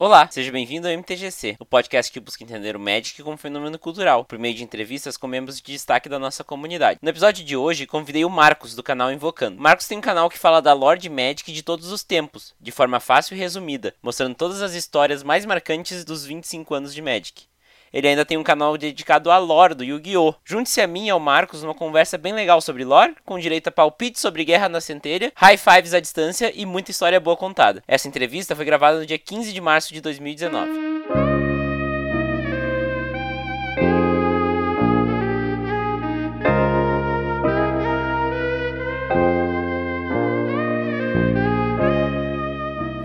Olá, seja bem-vindo ao MTGC, o podcast que busca entender o Magic como fenômeno cultural, por meio de entrevistas com membros de destaque da nossa comunidade. No episódio de hoje, convidei o Marcos, do canal Invocando. Marcos tem um canal que fala da lore de Magic de todos os tempos, de forma fácil e resumida, mostrando todas as histórias mais marcantes dos 25 anos de Magic. Ele ainda tem um canal dedicado à lore do Yu-Gi-Oh! Junte-se a mim e ao Marcos numa conversa bem legal sobre lore, com direito a palpite sobre guerra na centelha, high fives à distância e muita história boa contada. Essa entrevista foi gravada no dia 15 de março de 2019.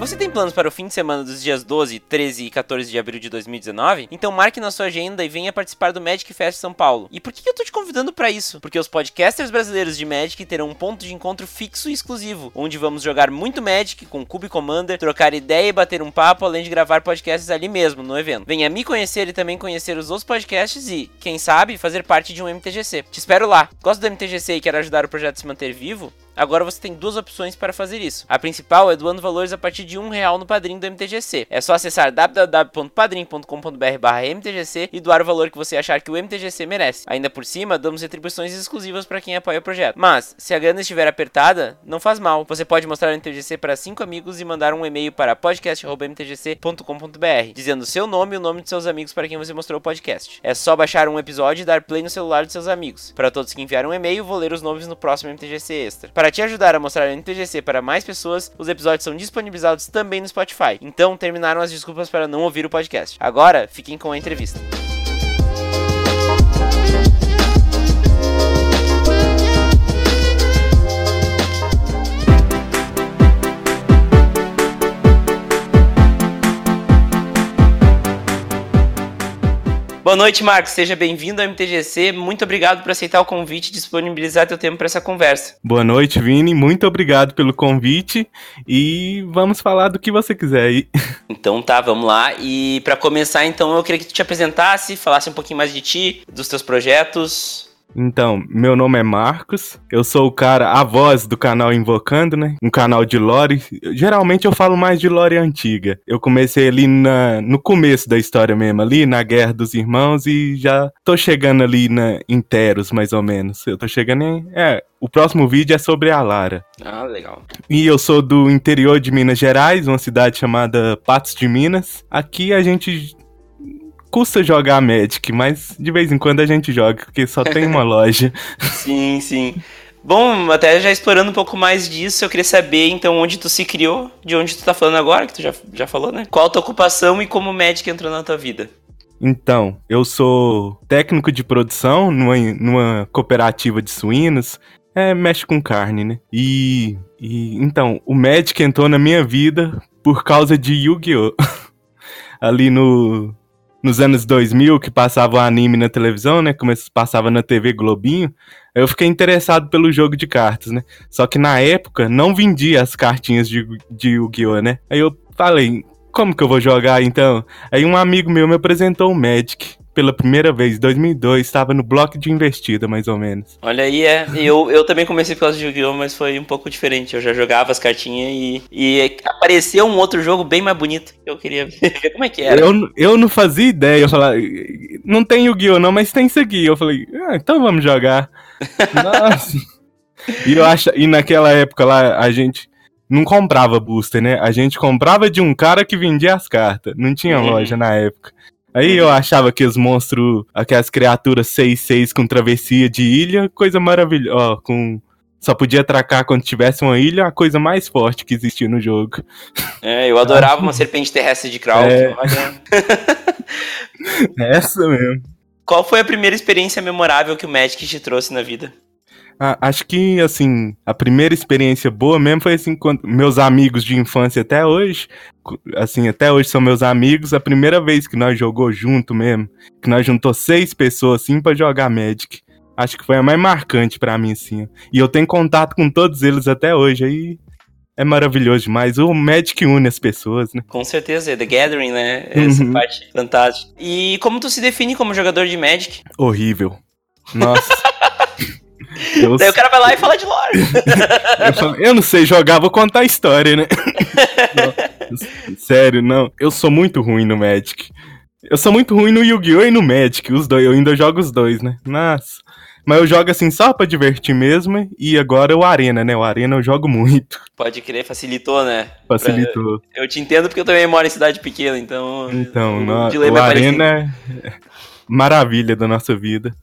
Você tem planos para o fim de semana dos dias 12, 13 e 14 de abril de 2019? Então marque na sua agenda e venha participar do Magic Fest São Paulo. E por que eu tô te convidando para isso? Porque os podcasters brasileiros de Magic terão um ponto de encontro fixo e exclusivo, onde vamos jogar muito Magic com Cube Commander, trocar ideia e bater um papo, além de gravar podcasts ali mesmo, no evento. Venha me conhecer e também conhecer os outros podcasts e, quem sabe, fazer parte de um MTGC. Te espero lá. Gosta do MTGC e quer ajudar o projeto a se manter vivo? Agora você tem duas opções para fazer isso. A principal é doando valores a partir de um real no padrinho do MTGC. É só acessar www.padrim.com.br/mtgc e doar o valor que você achar que o MTGC merece. Ainda por cima, damos retribuições exclusivas para quem apoia o projeto. Mas, se a grana estiver apertada, não faz mal. Você pode mostrar o MTGC para cinco amigos e mandar um e-mail para podcast@mtgc.com.br, dizendo seu nome e o nome de seus amigos para quem você mostrou o podcast. É só baixar um episódio e dar play no celular de seus amigos. Para todos que enviaram um e-mail, vou ler os nomes no próximo MTGC Extra. Para te ajudar a mostrar o NTGC para mais pessoas, os episódios são disponibilizados também no Spotify. Então terminaram as desculpas para não ouvir o podcast. Agora, fiquem com a entrevista. Boa noite, Marcos. Seja bem-vindo ao MTGC. Muito obrigado por aceitar o convite e disponibilizar teu tempo para essa conversa. Boa noite, Vini. Muito obrigado pelo convite e vamos falar do que você quiser aí. Então tá, vamos lá. E para começar, então, eu queria que tu te apresentasse, falasse um pouquinho mais de ti, dos teus projetos. Então, meu nome é Marcos, eu sou o cara, a voz do canal Invocando, né? Um canal de lore. Geralmente eu falo mais de lore antiga. Eu comecei ali na, no começo da história mesmo, ali na Guerra dos Irmãos, e já tô chegando ali na, em Teros, mais ou menos. Eu tô chegando em. É, o próximo vídeo é sobre a Lara. Ah, legal. E eu sou do interior de Minas Gerais, uma cidade chamada Patos de Minas. Aqui a gente custa jogar Magic, mas de vez em quando a gente joga, porque só tem uma loja. Sim, sim. Bom, até já explorando um pouco mais disso, eu queria saber então onde tu se criou, de onde tu tá falando agora, que tu já, já falou, né? Qual a tua ocupação e como o Magic entrou na tua vida? Então, eu sou técnico de produção numa, numa cooperativa de suínos. É, mexe com carne, né? E, e então, o Magic entrou na minha vida por causa de Yu-Gi-Oh! Ali no, nos anos 2000, que passava o anime na televisão, né? Como passava na TV Globinho, eu fiquei interessado pelo jogo de cartas, né? Só que na época não vendia as cartinhas de, de Yu-Gi-Oh, né? Aí eu falei, como que eu vou jogar então? Aí um amigo meu me apresentou o Magic pela primeira vez, 2002, estava no bloco de investida, mais ou menos. Olha aí, é. Eu, eu também comecei por causa de Yu-Gi-Oh!, mas foi um pouco diferente. Eu já jogava as cartinhas e, e apareceu um outro jogo bem mais bonito. Eu queria ver como é que era. Eu, eu não fazia ideia. Eu falava, não tem Yu-Gi-Oh! não, mas tem isso aqui. Eu falei, ah, então vamos jogar. Nossa. e eu acho, e naquela época lá, a gente não comprava booster, né? A gente comprava de um cara que vendia as cartas. Não tinha uhum. loja na época. Aí eu achava que os monstros, aquelas criaturas 6-6 com travessia de ilha, coisa maravilhosa. Com. Só podia atracar quando tivesse uma ilha, a coisa mais forte que existia no jogo. É, eu adorava uma serpente terrestre de Kraut. É... Essa mesmo. Qual foi a primeira experiência memorável que o Magic te trouxe na vida? Ah, acho que, assim, a primeira experiência boa mesmo foi, assim, quando meus amigos de infância até hoje, assim, até hoje são meus amigos, a primeira vez que nós jogou junto mesmo, que nós juntou seis pessoas, assim, para jogar Magic. Acho que foi a mais marcante para mim, assim. E eu tenho contato com todos eles até hoje, aí é maravilhoso demais. O Magic une as pessoas, né? Com certeza, The Gathering, né? Essa uhum. parte fantástica. E como tu se define como jogador de Magic? Horrível. Nossa. Eu... Daí o cara vai lá e fala de lore. eu, falo, eu, não sei jogar, vou contar a história, né? Sério, não. Eu sou muito ruim no Magic. Eu sou muito ruim no Yu-Gi-Oh! e no Magic, os dois. Eu ainda jogo os dois, né? Nossa. Mas eu jogo assim só pra divertir mesmo. E agora o Arena, né? O Arena eu jogo muito. Pode crer, facilitou, né? Facilitou. Pra... Eu te entendo porque eu também moro em cidade pequena, então. Então, o, no... o é Arena é maravilha da nossa vida.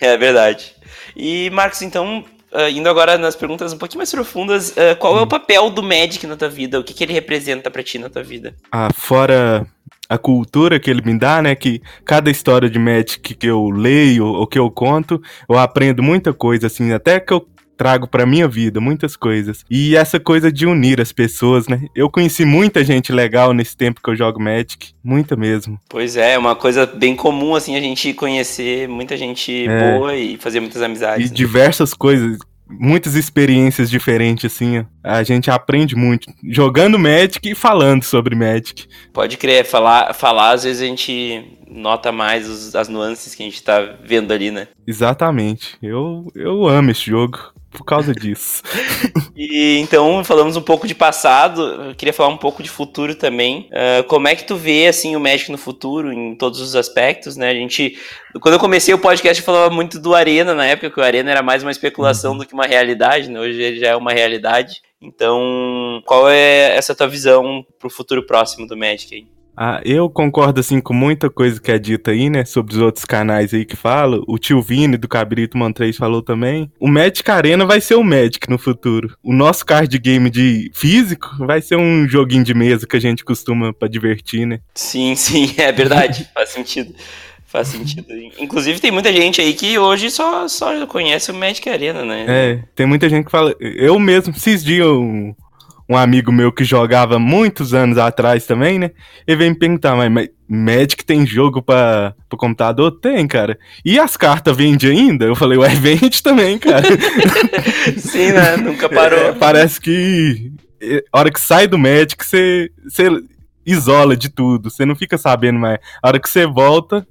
É verdade. E, Marcos, então, Uh, indo agora nas perguntas um pouquinho mais profundas, uh, qual é o hum. papel do Magic na tua vida? O que, que ele representa para ti na tua vida? Ah, fora a cultura que ele me dá, né? Que cada história de Magic que eu leio ou que eu conto, eu aprendo muita coisa, assim, até que eu trago para minha vida muitas coisas. E essa coisa de unir as pessoas, né? Eu conheci muita gente legal nesse tempo que eu jogo Magic, muita mesmo. Pois é, é uma coisa bem comum assim a gente conhecer muita gente é. boa e fazer muitas amizades. E né? diversas coisas muitas experiências diferentes, assim. A gente aprende muito jogando Magic e falando sobre Magic. Pode crer, falar, falar às vezes a gente nota mais os, as nuances que a gente tá vendo ali, né? Exatamente. Eu, eu amo esse jogo por causa disso. e então falamos um pouco de passado, eu queria falar um pouco de futuro também. Uh, como é que tu vê assim o Magic no futuro em todos os aspectos, né? A gente quando eu comecei o podcast eu falava muito do Arena na época, que o Arena era mais uma especulação uhum. do que uma realidade, né? Hoje ele já é uma realidade. Então, qual é essa tua visão pro futuro próximo do Magic aí? Ah, eu concordo assim com muita coisa que é dita aí, né, sobre os outros canais aí que falam. O tio Vini do Cabrito Man 3 falou também. O Magic Arena vai ser o Magic no futuro. O nosso card game de físico vai ser um joguinho de mesa que a gente costuma para divertir, né? Sim, sim, é verdade, faz sentido. Faz sentido. Inclusive, tem muita gente aí que hoje só, só conhece o Magic Arena, né? É, tem muita gente que fala. Eu mesmo, esses dias, um, um amigo meu que jogava muitos anos atrás também, né? Ele veio me perguntar, mas, mas Magic tem jogo pra, pro computador? Tem, cara. E as cartas vende ainda? Eu falei, ué, vende também, cara. Sim, né? Nunca parou. É, parece que a hora que sai do Magic, você, você isola de tudo. Você não fica sabendo mais. A hora que você volta,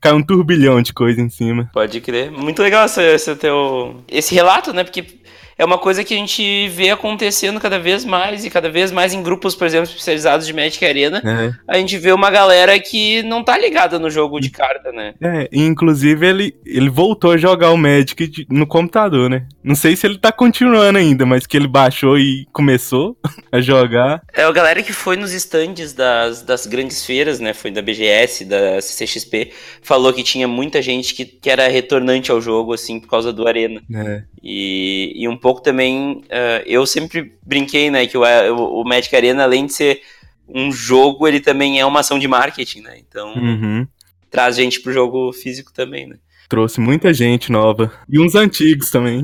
cai um turbilhão de coisa em cima. Pode crer. Muito legal esse, esse teu. Esse relato, né? Porque é uma coisa que a gente vê acontecendo cada vez mais e cada vez mais em grupos, por exemplo, especializados de Magic Arena. É. A gente vê uma galera que não tá ligada no jogo de carta, né? É, inclusive ele, ele voltou a jogar o Magic no computador, né? Não sei se ele tá continuando ainda, mas que ele baixou e começou a jogar. É, a galera que foi nos stands das, das grandes feiras, né? Foi da BGS, da CCXP, falou que tinha muita gente que, que era retornante ao jogo, assim, por causa do Arena. É. E, e um pouco também, uh, eu sempre brinquei, né, que o, o, o Magic Arena, além de ser um jogo, ele também é uma ação de marketing, né? Então, uhum. traz gente pro jogo físico também, né? Trouxe muita gente nova. E uns antigos também.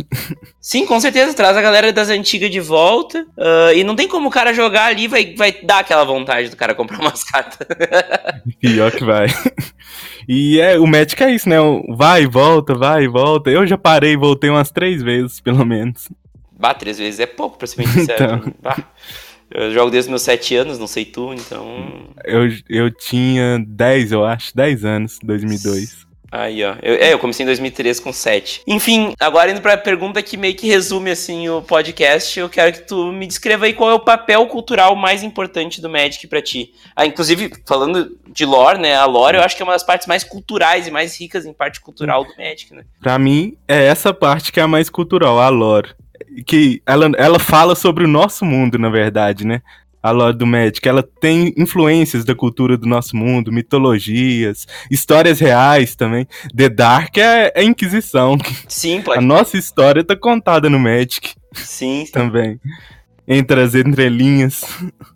Sim, com certeza. Traz a galera das antigas de volta. Uh, e não tem como o cara jogar ali, vai, vai dar aquela vontade do cara comprar umas cartas. Pior que vai. E é, o Magic é isso, né? Vai e volta, vai e volta. Eu já parei e voltei umas três vezes, pelo menos. Bah, três vezes é pouco, pra ser bem sincero. então... Bah. Eu jogo desde meus sete anos, não sei tu, então. Eu, eu tinha dez, eu acho, dez anos, 2002. Aí, ó. Eu, é, eu comecei em 2013 com 7. Enfim, agora indo pra pergunta que meio que resume, assim, o podcast, eu quero que tu me descreva aí qual é o papel cultural mais importante do Magic para ti. Ah, inclusive, falando de lore, né, a lore eu acho que é uma das partes mais culturais e mais ricas em parte cultural do Magic, né? Pra mim, é essa parte que é a mais cultural, a lore que ela, ela fala sobre o nosso mundo, na verdade, né? A lore do Magic, ela tem influências da cultura do nosso mundo, mitologias, histórias reais também. The Dark é, é Inquisição. Sim, pode. A nossa história tá contada no Magic. Sim, sim. Também entre as entrelinhas.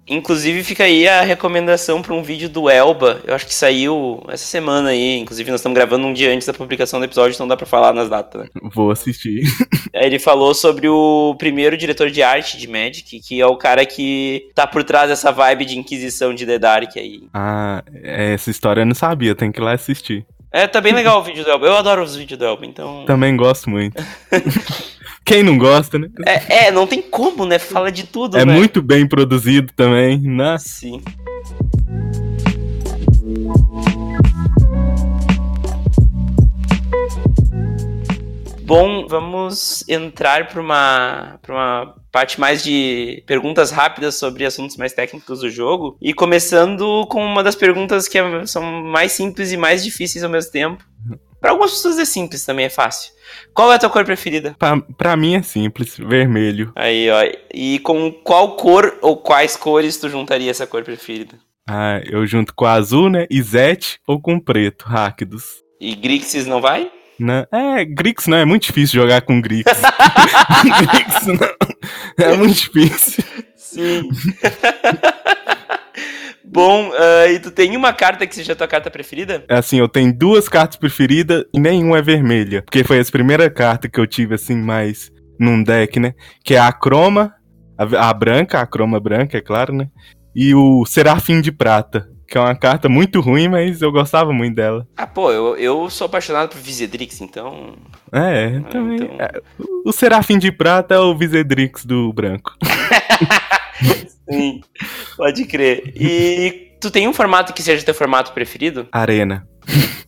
Inclusive fica aí a recomendação para um vídeo do Elba. Eu acho que saiu essa semana aí. Inclusive nós estamos gravando um dia antes da publicação do episódio, então dá para falar nas datas. Né? Vou assistir. Ele falou sobre o primeiro diretor de arte de Magic, que é o cara que tá por trás dessa vibe de Inquisição de The Dark aí. Ah, essa história eu não sabia, tem que ir lá assistir. É, tá bem legal o vídeo do Elba. Eu adoro os vídeos do Elba, então. Também gosto muito. Quem não gosta, né? É, é, não tem como, né? Fala de tudo, É né? muito bem produzido também, né? Sim. Bom, vamos entrar para uma, pra uma parte mais de perguntas rápidas sobre assuntos mais técnicos do jogo. E começando com uma das perguntas que é- são mais simples e mais difíceis ao mesmo tempo. Para algumas pessoas é simples, também é fácil. Qual é a tua cor preferida? Pra, pra mim é simples, vermelho. Aí, ó. E com qual cor ou quais cores tu juntaria essa cor preferida? Ah, eu junto com azul, né? E Zete ou com preto, Ráquidos. E Grixis não vai? Né? É, Grix não, é muito difícil jogar com Grix. Grix não. É muito difícil. Sim. Bom, ah, e tu tem uma carta que seja a tua carta preferida? É assim, eu tenho duas cartas preferidas e nenhuma é vermelha. Porque foi as primeiras cartas que eu tive, assim, mais num deck, né? Que é a Croma, a, a branca, a Croma branca, é claro, né? E o Serafim de Prata, que é uma carta muito ruim, mas eu gostava muito dela. Ah, pô, eu, eu sou apaixonado por Visedrix, então. É, Ah, também. então. é, o Serafim de Prata é o Visedrix do branco. Sim, pode crer. E tu tem um formato que seja teu formato preferido? Arena.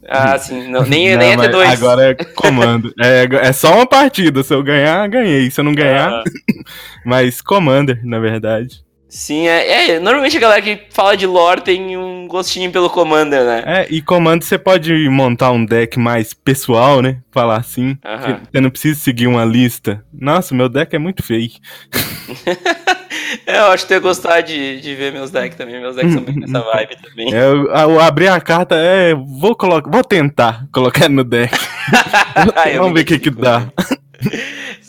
Ah, sim, não, nem, Não, nem é mas T2. Agora é comando. é, é só uma partida. Se eu ganhar, ganhei. Se eu não ganhar, Ah, mas Commander, na verdade. Sim, é, é. Normalmente a galera que fala de lore tem um gostinho pelo Commander, né? É, e Commander você pode montar um deck mais pessoal, né? Falar assim. Aham. Você não precisa seguir uma lista. Nossa, meu deck é muito feio. É, eu acho que ia gostar de, de ver meus decks também. Meus decks são bem nessa vibe também. É, eu, eu abri a carta, é. Vou colocar. Vou tentar colocar no deck. Ah, eu Vamos ver o que que dá.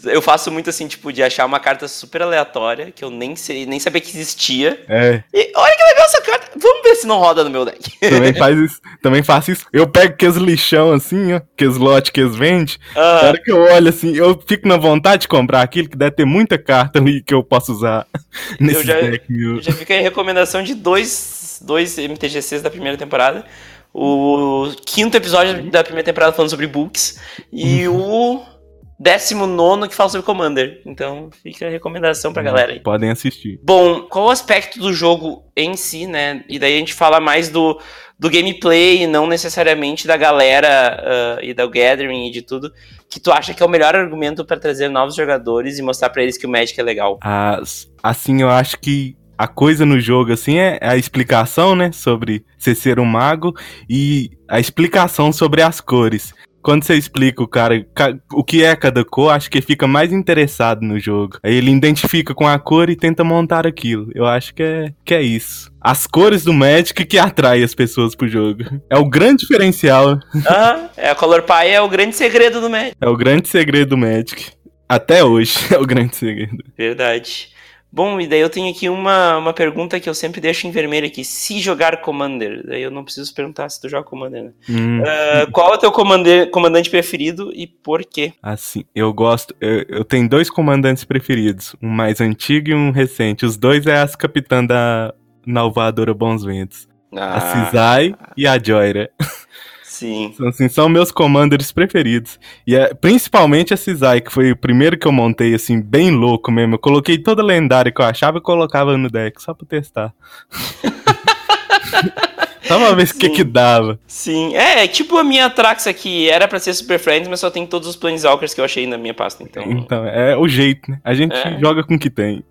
Eu faço muito assim, tipo, de achar uma carta super aleatória, que eu nem sei, nem sabia que existia. É, E olha que legal essa carta. Vamos ver se não roda no meu deck. também faz isso. Também faço isso. Eu pego aqueles lixão assim, ó. Aqueles lotes que eles vendem. Na Ah, hora que eu olho assim, eu fico na vontade de comprar aquilo que deve ter muita carta ali que eu posso usar nesse já- deck meu. já fica a recomendação de dois, dois MTGCs da primeira temporada. O quinto episódio da primeira temporada falando sobre books. E o décimo nono que fala sobre Commander. Então fica a recomendação pra galera aí. Podem assistir. Bom, qual o aspecto do jogo em si, né? E daí a gente fala mais do, do gameplay, não necessariamente da galera ah, e do gathering e de tudo, que tu acha que é o melhor argumento pra trazer novos jogadores e mostrar pra eles que o Magic é legal. As- assim, eu acho que a coisa no jogo, assim, é a explicação, né? Sobre você ser um mago e a explicação sobre as cores. Quando você explica o cara ca- o que é cada cor, acho que ele fica mais interessado no jogo. Aí ele identifica com a cor e tenta montar aquilo. Eu acho que é, que é isso. As cores do Magic que atrai as pessoas pro jogo. É o grande diferencial. Aham, é, a Color Pie é o grande segredo do Magic. É o grande segredo do Magic. Até hoje é o grande segredo. Verdade. Bom, e daí eu tenho aqui uma, uma pergunta que eu sempre deixo em vermelho aqui. Se jogar Commander, daí eu não preciso perguntar se tu joga Commander, né? Hum. Ah, qual é o teu comandante preferido e por quê? Assim, eu gosto. Eu, eu tenho dois comandantes preferidos, um mais antigo e um recente. Os dois é as capitã da Nalvadora Bons Ventos. Ah, A Cisai e a Joyra. sim. São, assim, são meus commanders preferidos. E é, principalmente a Cisai, que foi o primeiro que eu montei, assim, bem louco mesmo. Eu coloquei toda lendária que eu achava e colocava no deck, só pra testar. só pra ver o que que dava. Sim, é, é tipo a minha Trax aqui, era pra ser Super Friends, mas só tem todos os Planeswalkers que eu achei na minha pasta, então... Então, é o jeito, né? A gente É. joga com o que tem.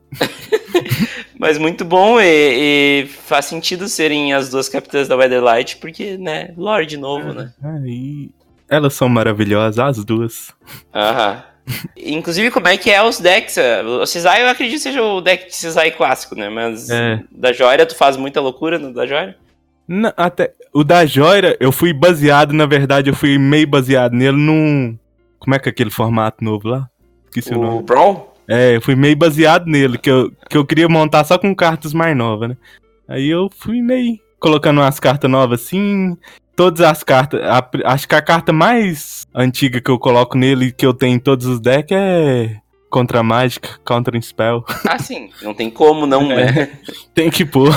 Mas muito bom e, e faz sentido serem as duas capitãs da Weatherlight, porque, né, lore de novo, né? Aí, elas são maravilhosas, as duas. Aham. Inclusive, como é que é os decks? O Cisai eu acredito que seja o deck de Cisai clássico, né? Mas É. da Joia, tu faz muita loucura no da? Não, até, o da Joira, eu fui baseado, na verdade, eu fui meio baseado nele num. Como é que é aquele formato novo lá? Esqueci o, O nome. Brawl? É, eu fui meio baseado nele, que eu, que eu queria montar só com cartas mais novas, né? Aí eu fui meio colocando umas cartas novas assim. Todas as cartas. a- acho que a carta mais antiga que eu coloco nele, que eu tenho em todos os decks, é. Contra Mágica, Counter Spell. Ah, sim. Não tem como não, né? Tem que pôr.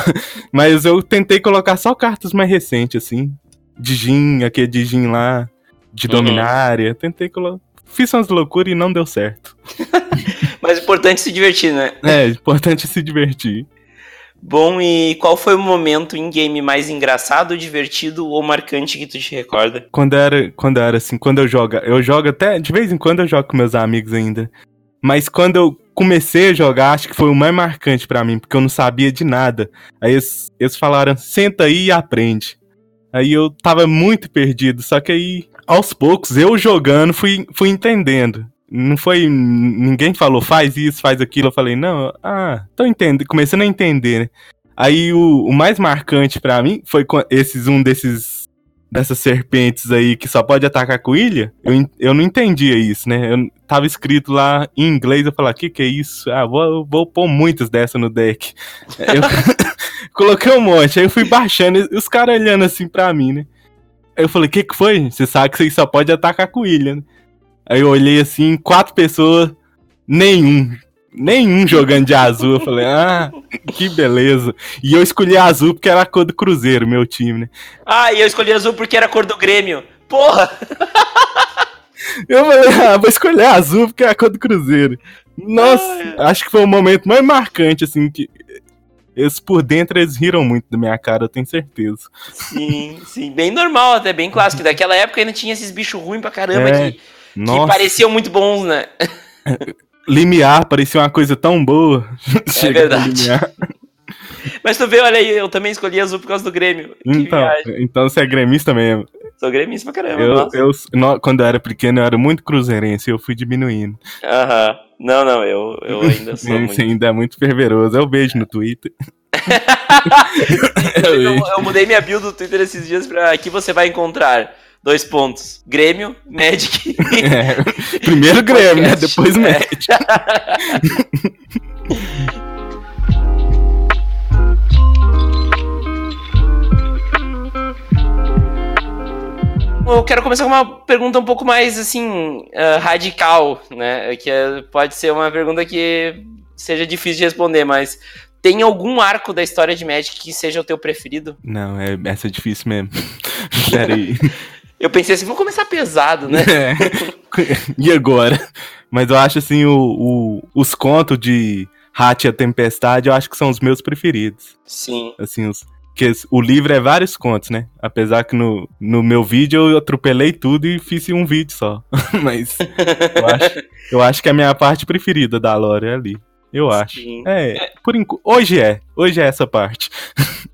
Mas eu tentei colocar só cartas mais recentes, assim. De Jin, aquele de Jin lá. De Uhum. Dominária. Tentei colocar. Fiz umas loucuras e não deu certo. Mas o importante é se divertir, né? É, importante se divertir. Bom, e qual foi o momento em game mais engraçado, divertido ou marcante que tu te recorda? Quando era, quando era assim, quando eu jogo. Eu jogo até. De vez em quando eu jogo com meus amigos ainda. Mas quando eu comecei a jogar, acho que foi o mais marcante pra mim, porque eu não sabia de nada. Aí eles, eles falaram, senta aí e aprende. Aí eu tava muito perdido, só que aí, aos poucos, eu jogando, fui, fui entendendo. Não foi. Ninguém falou, faz isso, faz aquilo. Eu falei, não, ah, tô entendendo, começando a entender, né? Aí o, o mais marcante pra mim foi esses um desses dessas serpentes aí que só pode atacar com ilha, eu, eu não entendia isso, né? Eu tava escrito lá em inglês, eu falei, que que é isso? Ah, vou, vou pôr muitas dessas no deck. Eu coloquei um monte, aí eu fui baixando, e os caras olhando assim pra mim, né? Eu falei, que que foi? Você sabe que você só pode atacar com ilha, né? Aí eu olhei assim, quatro pessoas, nenhum nenhum jogando de azul. Eu falei, ah, que beleza. E eu escolhi azul porque era a cor do Cruzeiro, meu time, né? Ah, e eu escolhi azul porque era a cor do Grêmio. Porra! Eu falei, ah, vou escolher azul porque é a cor do Cruzeiro. Nossa, acho que foi o momento mais marcante, assim, que. Eles por dentro eles riram muito da minha cara, eu tenho certeza. Sim, sim. Bem normal, até bem clássico. Daquela época ainda tinha esses bichos ruins pra caramba é, que, que pareciam muito bons, né? Limiar parecia uma coisa tão boa. É verdade. Mas tu vê, olha aí, eu também escolhi azul por causa do Grêmio. Então, então você é gremista mesmo. Sou gremista pra caramba. Eu, eu, no, quando eu era pequeno, eu era muito cruzeirense, eu fui diminuindo. Aham. Não, não, eu, eu ainda sou. muito... ainda é muito fervoroso. Eu vejo no Twitter. eu, eu, eu, mudei minha build do Twitter esses dias pra aqui você vai encontrar dois pontos. Grêmio, Magic. É, primeiro Grêmio, né? Depois é. Magic. Eu quero começar com uma pergunta um pouco mais assim uh, radical, né? Que é, pode ser uma pergunta que seja difícil de responder, mas tem algum arco da história de Magic que seja o teu preferido? Não, é, essa é difícil mesmo. Peraí. Eu pensei assim, vamos começar pesado, né? É. E agora? Mas eu acho assim, o, o os contos de Hat e a Tempestade, eu acho que são os meus preferidos. Sim. Assim, os, que o livro é vários contos, né? Apesar que no, no meu vídeo eu atropelei tudo e fiz um vídeo só. Mas eu acho, eu acho que a minha parte preferida da lore é ali. Eu acho. Sim. É, por inc... hoje é. Hoje é essa parte.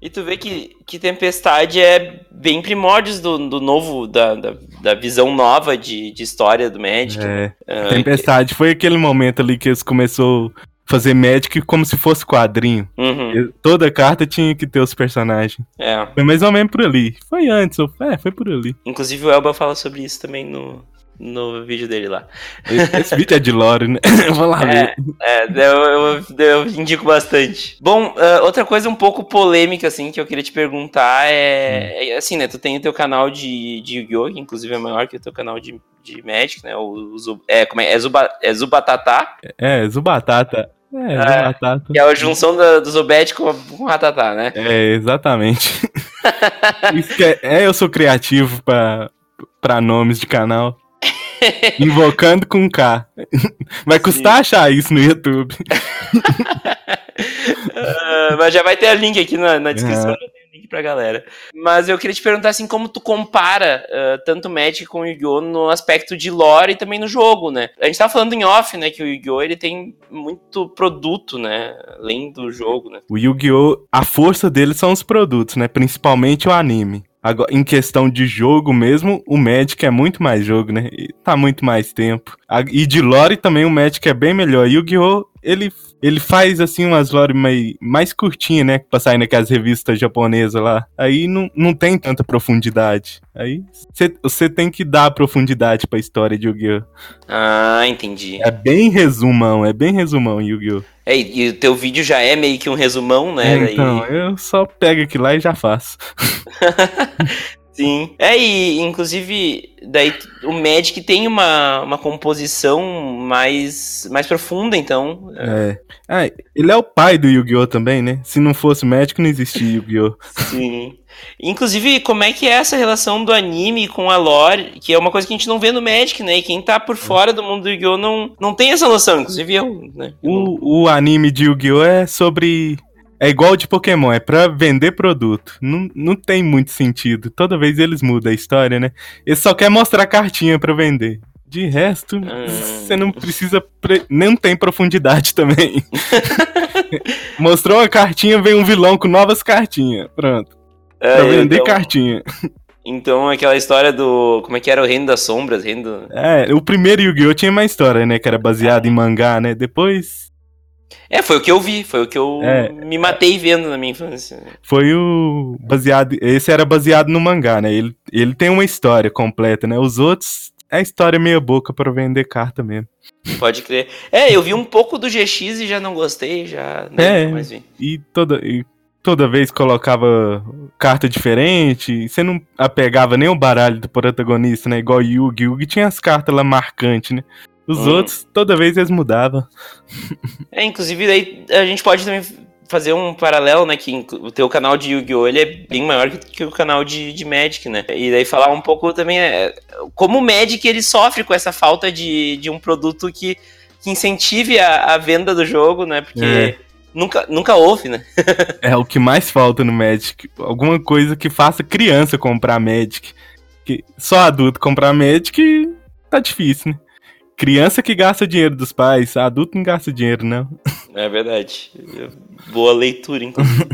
E tu vê que, que Tempestade é bem primórdios do, do novo, da, da, da visão nova de, de história do Magic. É. Uh, Tempestade que... foi aquele momento ali que eles começou a fazer Magic como se fosse quadrinho. Uhum. Toda carta tinha que ter os personagens. É. Foi mais ou menos por ali. Foi antes, é, foi por ali. Inclusive o Elba fala sobre isso também no, no vídeo dele lá. Esse, esse vídeo é de lore, né? Eu vou lá é, ver. É, eu, eu, eu, indico bastante. Bom, uh, outra coisa um pouco polêmica, assim, que eu queria te perguntar é, hum. é assim, né, tu tem o teu canal de, de Yu-Gi-Oh!, que inclusive é maior que o teu canal de, de Magic, né, o, o é, como é, é, Zuba, é Zubatatá? É, Zubatata. É, é Zubatata. Que é a junção do, do Zubete com, com Ratatá, né? É, exatamente. Isso é, é, eu sou criativo pra, pra nomes de canal. Invocando com K. Vai custar Sim. achar isso no YouTube. uh, mas já vai ter o link aqui na, na descrição. É link pra galera. Mas eu queria te perguntar assim, como tu compara uh, tanto Magic com o Yu-Gi-Oh! no aspecto de lore e também no jogo, né? A gente tava falando em off, né, que o Yu-Gi-Oh! ele tem muito produto, né, além do jogo, né? O Yu-Gi-Oh! a força dele são os produtos, né, principalmente o anime. Agora, em questão de jogo mesmo, o Magic é muito mais jogo, né? E tá muito mais tempo. E de lore também o Magic é bem melhor. Yu-Gi-Oh! ele ele faz assim umas lore mais, mais curtinhas, né? Pra sair naquelas revistas japonesas lá. Aí não, não tem tanta profundidade. Aí você tem que dar profundidade pra história de Yu-Gi-Oh! Ah, entendi. É bem resumão, é bem resumão Yu-Gi-Oh! É, e o teu vídeo já é meio que um resumão, né? É, então, Daí... eu só pego aqui lá e já faço. Sim. É, e inclusive, daí o Magic tem uma, uma composição mais, mais profunda, então. É. Ah, ele é o pai do Yu-Gi-Oh! também, né? Se não fosse Magic, não existia Yu-Gi-Oh! Sim. Inclusive, como é que é essa relação do anime com a lore, que é uma coisa que a gente não vê no Magic, né? E quem tá por fora do mundo do Yu-Gi-Oh! Não, não tem essa noção, inclusive eu, né? O, o anime de Yu-Gi-Oh! é sobre é igual de Pokémon, é pra vender produto. Não, não tem muito sentido. Toda vez eles mudam a história, né? Eles só querem mostrar cartinha pra vender. De resto, Hum. você não precisa. Pre... Não tem profundidade também. Mostrou uma cartinha, vem um vilão com novas cartinhas. Pronto. É, Pra vender então, cartinha. então, aquela história do. Como é que era o Reino das Sombras? Reino do... É, o primeiro Yu-Gi-Oh! tinha uma história, né? Que era baseado em mangá, né? Depois É, foi o que eu vi, foi o que eu É. me matei vendo na minha infância. foi o. Baseado. Esse era baseado no mangá, né? Ele, ele tem uma história completa, né? Os outros. É a história meia boca pra vender carta mesmo. Pode crer. É, eu vi um pouco do GX e já não gostei, já nem É. mais vi. E toda, e toda vez colocava carta diferente. Você não apegava nem o baralho do protagonista, né? Igual Yugi. Yugi tinha as cartas lá marcantes, né? Os Hum. outros, toda vez eles mudavam. É, inclusive daí a gente pode também fazer um paralelo, né, que o teu canal de Yu-Gi-Oh! ele é bem maior que, que o canal de, de Magic, né? E daí falar um pouco também é, como o Magic ele sofre com essa falta de, de um produto que, que incentive a, a venda do jogo, né? Porque É. nunca, nunca houve, né? É o que mais falta no Magic. Alguma coisa que faça criança comprar Magic. Que só adulto comprar Magic tá difícil, né? Criança que gasta dinheiro dos pais, adulto não gasta dinheiro, não. É verdade. Boa leitura, inclusive.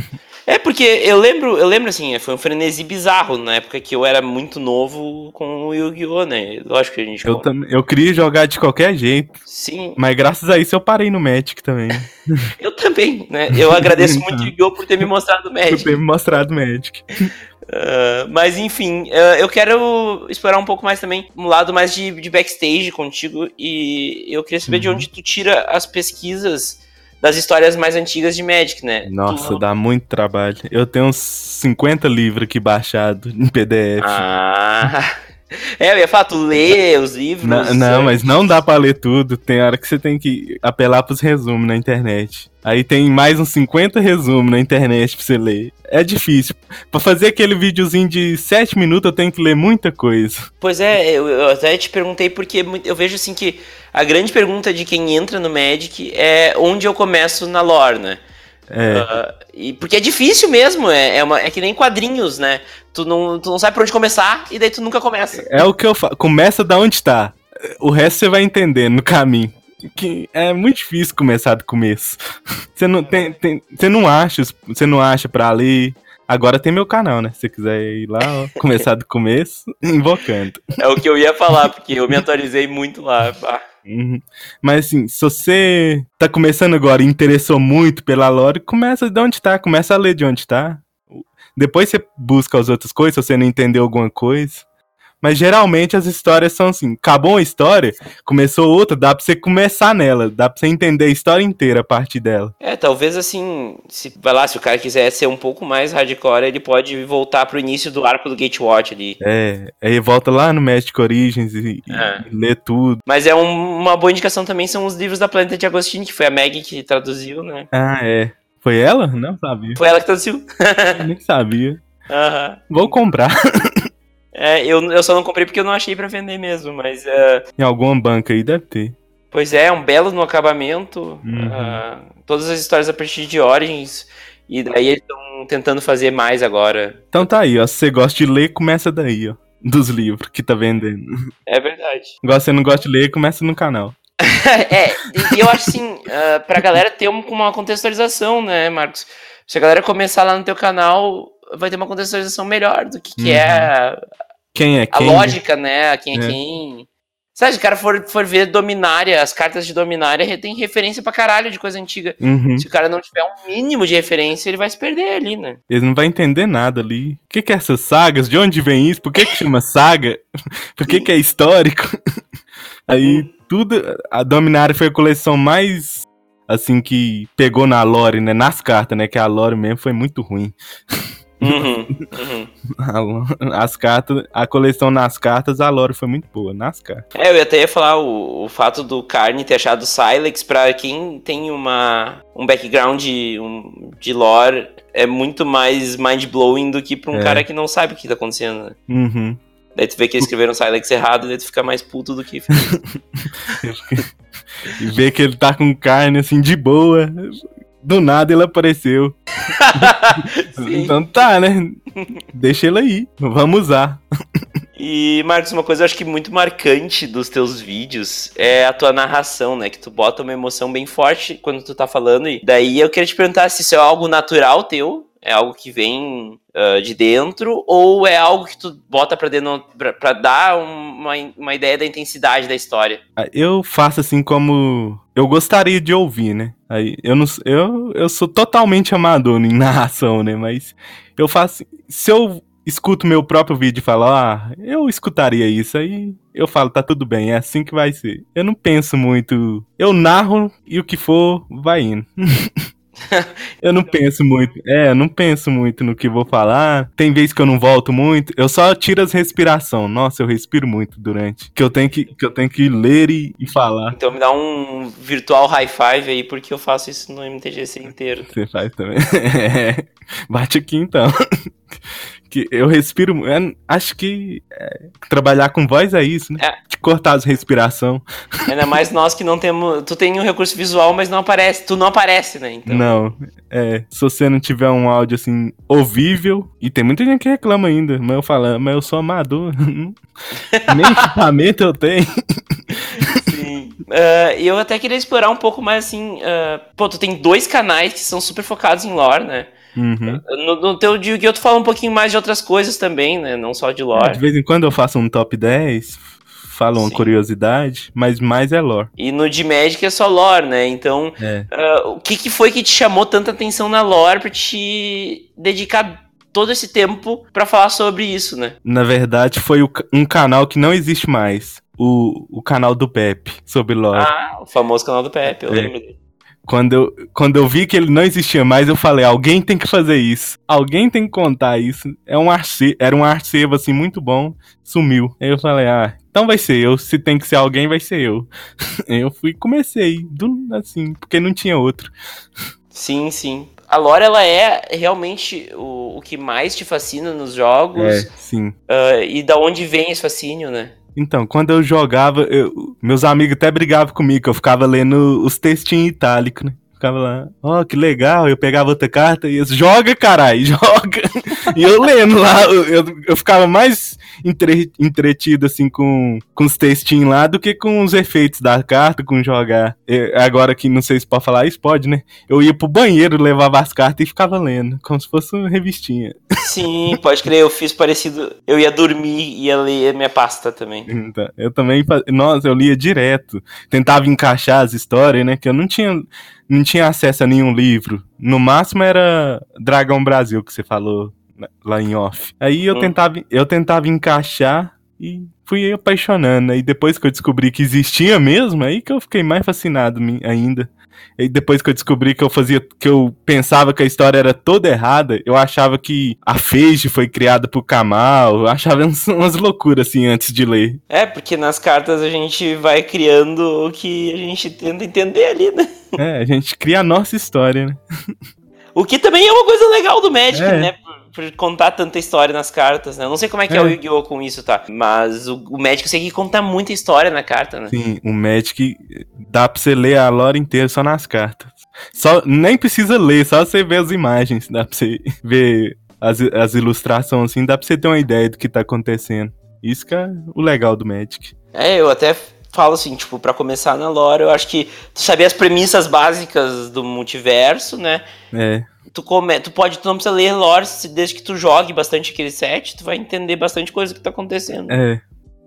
É porque eu lembro, eu lembro assim, foi um frenesi bizarro na época que eu era muito novo com o Yu-Gi-Oh, né? Lógico que a gente Eu, tam- eu queria jogar de qualquer jeito, Sim, mas graças a isso eu parei no Magic também. eu também, né? Eu agradeço muito o Yu-Gi-Oh por ter me mostrado o Por Magic. ter me mostrado Magic. Ah, mas enfim, ah, eu quero explorar um pouco mais também um lado mais de, de backstage contigo e eu queria saber de Uhum. onde tu tira as pesquisas das histórias mais antigas de Magic, né? Nossa, Tu- dá muito trabalho. Eu tenho uns 50 livros aqui baixados em PDF. Ah. É, eu ia falar, tu lê os livros. Não, não, mas não dá pra ler tudo. Tem hora que você tem que apelar pros resumos na internet. Aí tem mais uns 50 resumos na internet pra você ler. É difícil. Pra fazer aquele videozinho de 7 minutos, eu tenho que ler muita coisa. Pois é, eu, eu até te perguntei porque eu vejo assim que a grande pergunta de quem entra no Magic é onde eu começo na lore, né? É, Ah, e porque é difícil mesmo, é, é, uma- é que nem quadrinhos, né? Tu não, tu não sabe por onde começar e daí tu nunca começa. é o que eu falo. Começa da onde tá. O resto você vai entender no caminho. Que é muito difícil começar do começo. Você não tem, tem- você não acha, você não acha pra ler. Agora tem meu canal, né? Se você quiser ir lá, ó, começar do começo, invocando. É o que eu ia falar, porque eu me atualizei muito lá. Ah, Uhum. Mas assim, se você tá começando agora e interessou muito pela lore, começa de onde tá, começa a ler de onde tá. Depois você busca as outras coisas, se você não entendeu alguma coisa. Mas geralmente as histórias são assim, acabou uma história, começou outra, dá pra você começar nela, dá pra você entender a história inteira a partir dela. É, talvez assim, se vai lá, se o cara quiser ser um pouco mais hardcore, ele pode voltar pro início do arco do Gatewatch ali. É, aí volta lá no Magic Origins e, e É. lê tudo. Mas é um- uma boa indicação também são os livros da Planeta de Agostini, que foi a Meg que traduziu, né? Ah, é. Foi ela? Não sabia. Foi ela que traduziu. Nem sabia. Aham. Vou comprar É, eu, eu só não comprei porque eu não achei pra vender mesmo, mas é, em alguma banca aí, deve ter. pois é, é um belo no acabamento. Uhum. ah, todas as histórias a partir de Origins. E daí eles estão tentando fazer mais agora. Então tá aí, ó. Se você gosta de ler, começa daí, ó. Dos livros que tá vendendo. É verdade. Agora, se você não gosta de ler, começa no canal. é, e- eu acho assim, uh, pra galera ter um- uma contextualização, né, Marcos? Se a galera começar lá no teu canal, vai ter uma contextualização melhor do que, que Uhum. é Quem é a quem? né? lógica, né? Quem é, É. quem. Sabe, se o cara for, for ver Dominária, as cartas de Dominária tem referência pra caralho de coisa antiga. Uhum. Se o cara não tiver um mínimo de referência, ele vai se perder ali, né? Eles não vão entender nada ali. O que, que é essas sagas? De onde vem isso? Por que, que chama saga? Por que, que é histórico? Aí tudo. A Dominária foi a coleção mais. Assim, que pegou na lore, né? Nas cartas, né? Que a lore mesmo foi muito ruim. Uhum, uhum. As cartas, a coleção nas cartas, a lore foi muito boa. Nas cartas. É, eu até ia falar o, o fato do Carne ter achado Silex, pra quem tem uma, um background de, um, de lore, é muito mais mind-blowing do que pra um É. cara que não sabe o que tá acontecendo. né? Uhum. Daí tu vê que eles escreveram Silex errado, daí tu fica mais puto do que. E ver que ele tá com carne assim de boa. Do nada ele apareceu. Então tá, né? Deixa ele aí. Vamos usar. E, Marcos, uma coisa eu acho que muito marcante dos teus vídeos é a tua narração, né? Que tu bota uma emoção bem forte quando tu tá falando. E daí eu queria te perguntar se isso é algo natural teu, é algo que vem uh, de dentro, ou é algo que tu bota pra dentro dar uma, uma ideia da intensidade da história? Ah, eu faço assim como eu gostaria de ouvir, né? Aí eu não eu, eu sou totalmente amador em narração, né? Mas eu faço. Se eu escuto meu próprio vídeo e falo, ah, eu escutaria isso, aí eu falo, tá tudo bem, é assim que vai ser. Eu não penso muito. Eu narro e o que for, vai indo. eu não penso muito. É, eu não penso muito no que vou falar. Tem vezes que eu não volto muito. Eu só tiro as respiração. Nossa, eu respiro muito durante. Que eu tenho que, que, eu tenho que ler e, e falar. Então me dá um virtual high five aí, porque eu faço isso no MTGC inteiro. Você faz também. É. Bate aqui então que eu respiro. É, acho que é, trabalhar com voz é isso, né? É. De cortar as respiração. Ainda mais nós que não temos. Tu tem um recurso visual, mas não aparece. Tu não aparece, né? Então... Não. É. Se você não tiver um áudio assim, ouvível. E tem muita gente que reclama ainda. Mas eu falo, mas eu sou amador. Nem equipamento eu tenho. Uh, e eu até queria explorar um pouco mais assim. Uh, pô, tu tem dois canais que são super focados em lore, né? Uhum. No, no teu eu tu fala um pouquinho mais de outras coisas também, né? Não só de lore. É, de vez em quando eu faço um top 10, falo uma curiosidade, mas mais é lore. E no de Magic é só lore, né? Então, é. uh, o que, que foi que te chamou tanta atenção na lore pra te dedicar todo esse tempo para falar sobre isso, né? Na verdade, foi o, um canal que não existe mais. O, o canal do Pepe, sobre lore. Ah, o famoso canal do Pepe, eu é. lembro dele. Quando eu, quando eu vi que ele não existia mais, eu falei, alguém tem que fazer isso. Alguém tem que contar isso. É um arce era um arcebo, assim, muito bom. Sumiu. Aí eu falei, ah, então vai ser eu. Se tem que ser alguém, vai ser eu. eu fui comecei, do, assim, porque não tinha outro. Sim, sim. A lore, ela é realmente o, o que mais te fascina nos jogos. É, sim. Uh, e da onde vem esse fascínio, né? Então, quando eu jogava, eu, meus amigos até brigavam comigo, que eu ficava lendo os textinhos itálicos, né? Ficava lá, ó, oh, que legal. Eu pegava outra carta e eles, joga, caralho, joga. E eu lendo lá, eu, eu ficava mais entre, entretido, assim, com, com os textinhos lá do que com os efeitos da carta, com jogar. Eu, agora que não sei se pode falar isso, pode, né? Eu ia pro banheiro, levava as cartas e ficava lendo, como se fosse uma revistinha. Sim, pode crer, eu fiz parecido. Eu ia dormir e ia ler minha pasta também. Então, eu também, nossa, eu lia direto. Tentava encaixar as histórias, né? Que eu não tinha não tinha acesso a nenhum livro. No máximo era Dragão Brasil, que você falou lá em off. Aí eu, tentava, eu tentava encaixar e fui apaixonando. E depois que eu descobri que existia mesmo, aí que eu fiquei mais fascinado ainda. E depois que eu descobri que eu fazia, que eu pensava que a história era toda errada, eu achava que a Feige foi criada por Kamal, eu achava umas loucuras assim antes de ler. É, porque nas cartas a gente vai criando o que a gente tenta entender ali, né? É, a gente cria a nossa história, né? O que também é uma coisa legal do Magic, é. né? Por contar tanta história nas cartas, né? Eu não sei como é que é, é o Yu-Gi-Oh! com isso, tá? Mas o, o Magic eu sei que conta muita história na carta, né? Sim, o Magic dá pra você ler a lore inteira só nas cartas. Só, nem precisa ler, só você ver as imagens, dá pra você ver as, as ilustrações assim, dá pra você ter uma ideia do que tá acontecendo. Isso que é o legal do Magic. É, eu até falo assim, tipo, para começar na lore, eu acho que tu saber as premissas básicas do multiverso, né? É tu, come, tu pode, tu não precisa ler lore, desde que tu jogue bastante aquele set, tu vai entender bastante coisa que tá acontecendo. É,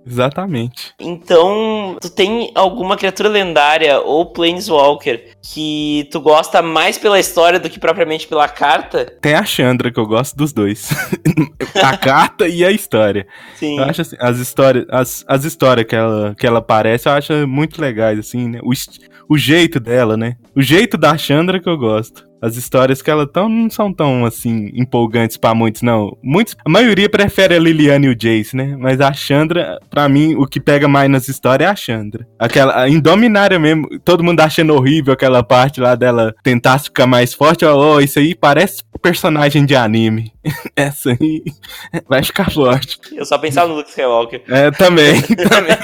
exatamente. Então, tu tem alguma criatura lendária ou Planeswalker que tu gosta mais pela história do que propriamente pela carta? Tem a Chandra, que eu gosto dos dois. a carta e a história. Sim. Eu acho assim, as histórias, as, as histórias que ela, que ela aparece, eu acho muito legais, assim, né? O, o jeito dela, né? O jeito da Chandra que eu gosto as histórias que ela tão, não são tão, assim, empolgantes para muitos, não. Muitos, a maioria prefere a Liliane e o Jace, né? Mas a Chandra, para mim, o que pega mais nas histórias é a Chandra. Aquela, a Indominária mesmo, todo mundo achando horrível aquela aquela parte lá dela tentar ficar mais forte, ó, oh, isso aí parece personagem de anime. Essa aí vai ficar forte. Eu só pensava no Luke Skywalker. É, também, também.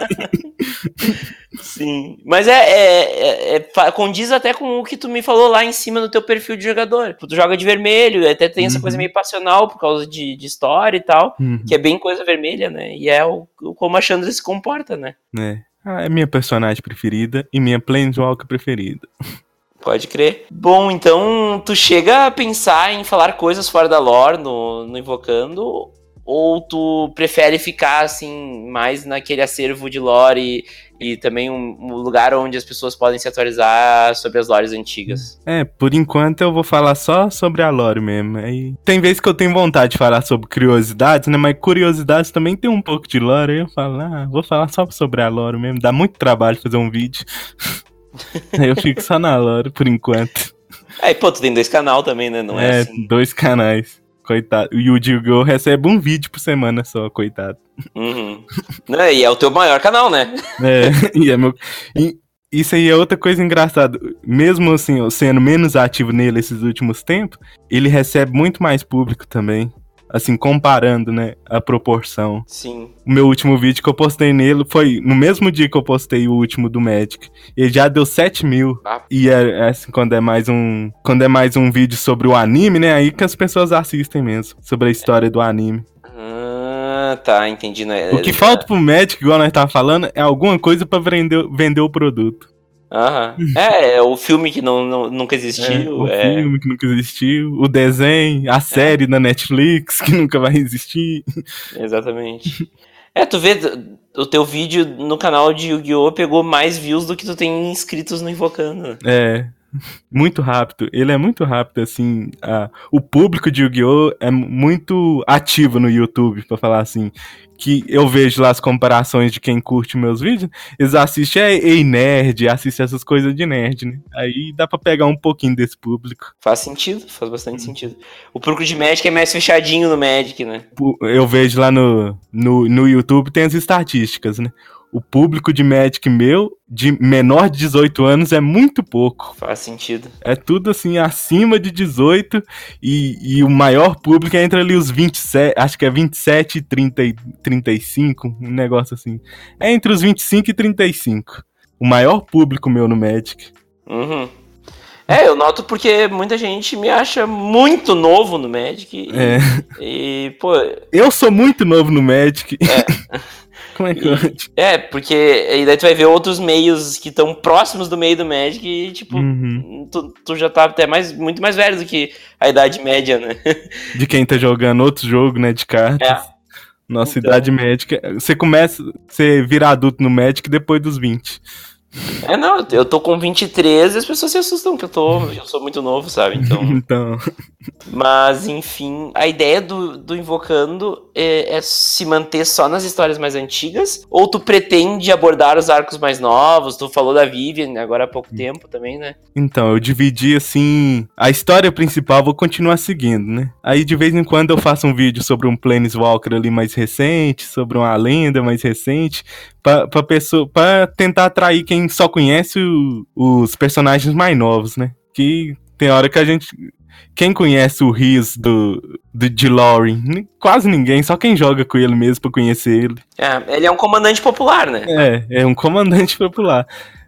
Sim, mas é, é, é, é, condiz até com o que tu me falou lá em cima do teu perfil de jogador. Tu joga de vermelho, até tem essa uhum. coisa meio passional por causa de, de história e tal, uhum. que é bem coisa vermelha, né? E é o, como a Chandra se comporta, né? É. Ah, é minha personagem preferida e minha Planeswalker preferida. Pode crer. Bom, então tu chega a pensar em falar coisas fora da lore no, no Invocando ou tu prefere ficar assim mais naquele acervo de lore e, e também um, um, lugar onde as pessoas podem se atualizar sobre as lores antigas? É, por enquanto eu vou falar só sobre a lore mesmo. Aí, tem vezes que eu tenho vontade de falar sobre curiosidades, né? Mas curiosidades também tem um pouco de lore. Aí eu falo, ah, vou falar só sobre a lore mesmo. Dá muito trabalho fazer um vídeo. aí eu fico só na lore por enquanto. Aí, pô, tu tem dois canal também, né? Não é, é assim. dois canais. Coitado. E o Digo recebe um vídeo por semana só, coitado. Uhum. Não, e é o teu maior canal, né? É, e é meu. E isso aí é outra coisa engraçada. Mesmo assim, sendo menos ativo nele esses últimos tempos, ele recebe muito mais público também assim, comparando, né, a proporção. Sim. O meu último vídeo que eu postei nele foi no mesmo dia que eu postei o último do Magic. Ele já deu 7 mil. Ah. E é, é, assim, quando é mais um. Quando é mais um vídeo sobre o anime, né? Aí que as pessoas assistem mesmo. Sobre a história do anime. Ah, tá, entendi. Né? O que falta pro Magic, igual nós tava falando, é alguma coisa para vender, vender o produto. Aham. É, é o filme que não, não nunca existiu. É, o é... filme que nunca existiu, o desenho, a série é. da Netflix que nunca vai existir. Exatamente. É, tu vê, o teu vídeo no canal de Yu-Gi-Oh! pegou mais views do que tu tem inscritos no Invocando. É, muito rápido. Ele é muito rápido, assim. A, o público de Yu-Gi-Oh! é muito ativo no YouTube, pra falar assim que eu vejo lá as comparações de quem curte meus vídeos, eles assistem é, Ei Nerd, assistem essas coisas de nerd, né? Aí dá pra pegar um pouquinho desse público. Faz sentido, faz bastante sentido. O público de Magic é mais fechadinho no Magic, né? Eu vejo lá no, no, no YouTube, tem as estatísticas, né? O público de Magic meu, de menor de 18 anos, é muito pouco. Faz sentido. É tudo assim, acima de 18 e, e o maior público é entre ali os 27, acho que é 27 e 30, 35, um negócio assim. É entre os 25 e 35. O maior público meu no Magic. Uhum. É, eu noto porque muita gente me acha muito novo no Magic. E, é. E, pô. Eu sou muito novo no Magic. É. Como é que e, É, porque aí daí tu vai ver outros meios que estão próximos do meio do Magic e, tipo, uhum. tu, tu, já tá até mais, muito mais velho do que a idade média, né? De quem tá jogando outro jogo, né, de cartas. É. Nossa então... idade médica. Você começa, você vira adulto no Magic depois dos 20. É, não, eu tô com 23 e as pessoas se assustam que eu tô. Eu sou muito novo, sabe? Então. então. Mas, enfim, a ideia do, do Invocando é, é, se manter só nas histórias mais antigas? Ou tu pretende abordar os arcos mais novos? Tu falou da Vivian agora há pouco tempo também, né? Então, eu dividi assim. A história principal vou continuar seguindo, né? Aí de vez em quando eu faço um vídeo sobre um Planeswalker ali mais recente, sobre uma lenda mais recente, pra, pra, pessoa, pra tentar atrair quem só conhece o, os personagens mais novos, né? Que tem hora que a gente. Quem conhece o Riz do, do de Lauren? Quase ninguém, só quem joga com ele mesmo pra conhecer ele. É, ele é um comandante popular, né? É, é um comandante popular.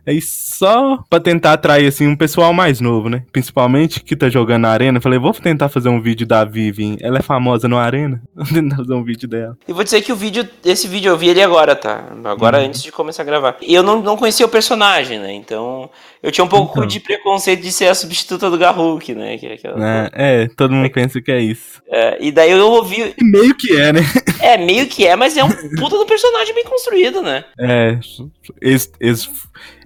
Aí só pra tentar atrair, assim, um pessoal mais novo, né? Principalmente que tá jogando na arena. Falei, vou tentar fazer um vídeo da Vivian. Ela é famosa no arena. Vou tentar fazer um vídeo dela. E vou dizer que o vídeo, esse vídeo eu vi ele agora, tá? Agora uhum. antes de começar a gravar. E eu não, não conhecia o personagem, né? Então eu tinha um pouco então. de preconceito de ser a substituta do Garruk, né? Que é, aquela... é, é, todo mundo é, pensa que é isso. É, e daí eu ouvi. Meio que é, né? É, meio que é, mas é um puta do personagem bem construído, né? É. Eles, eles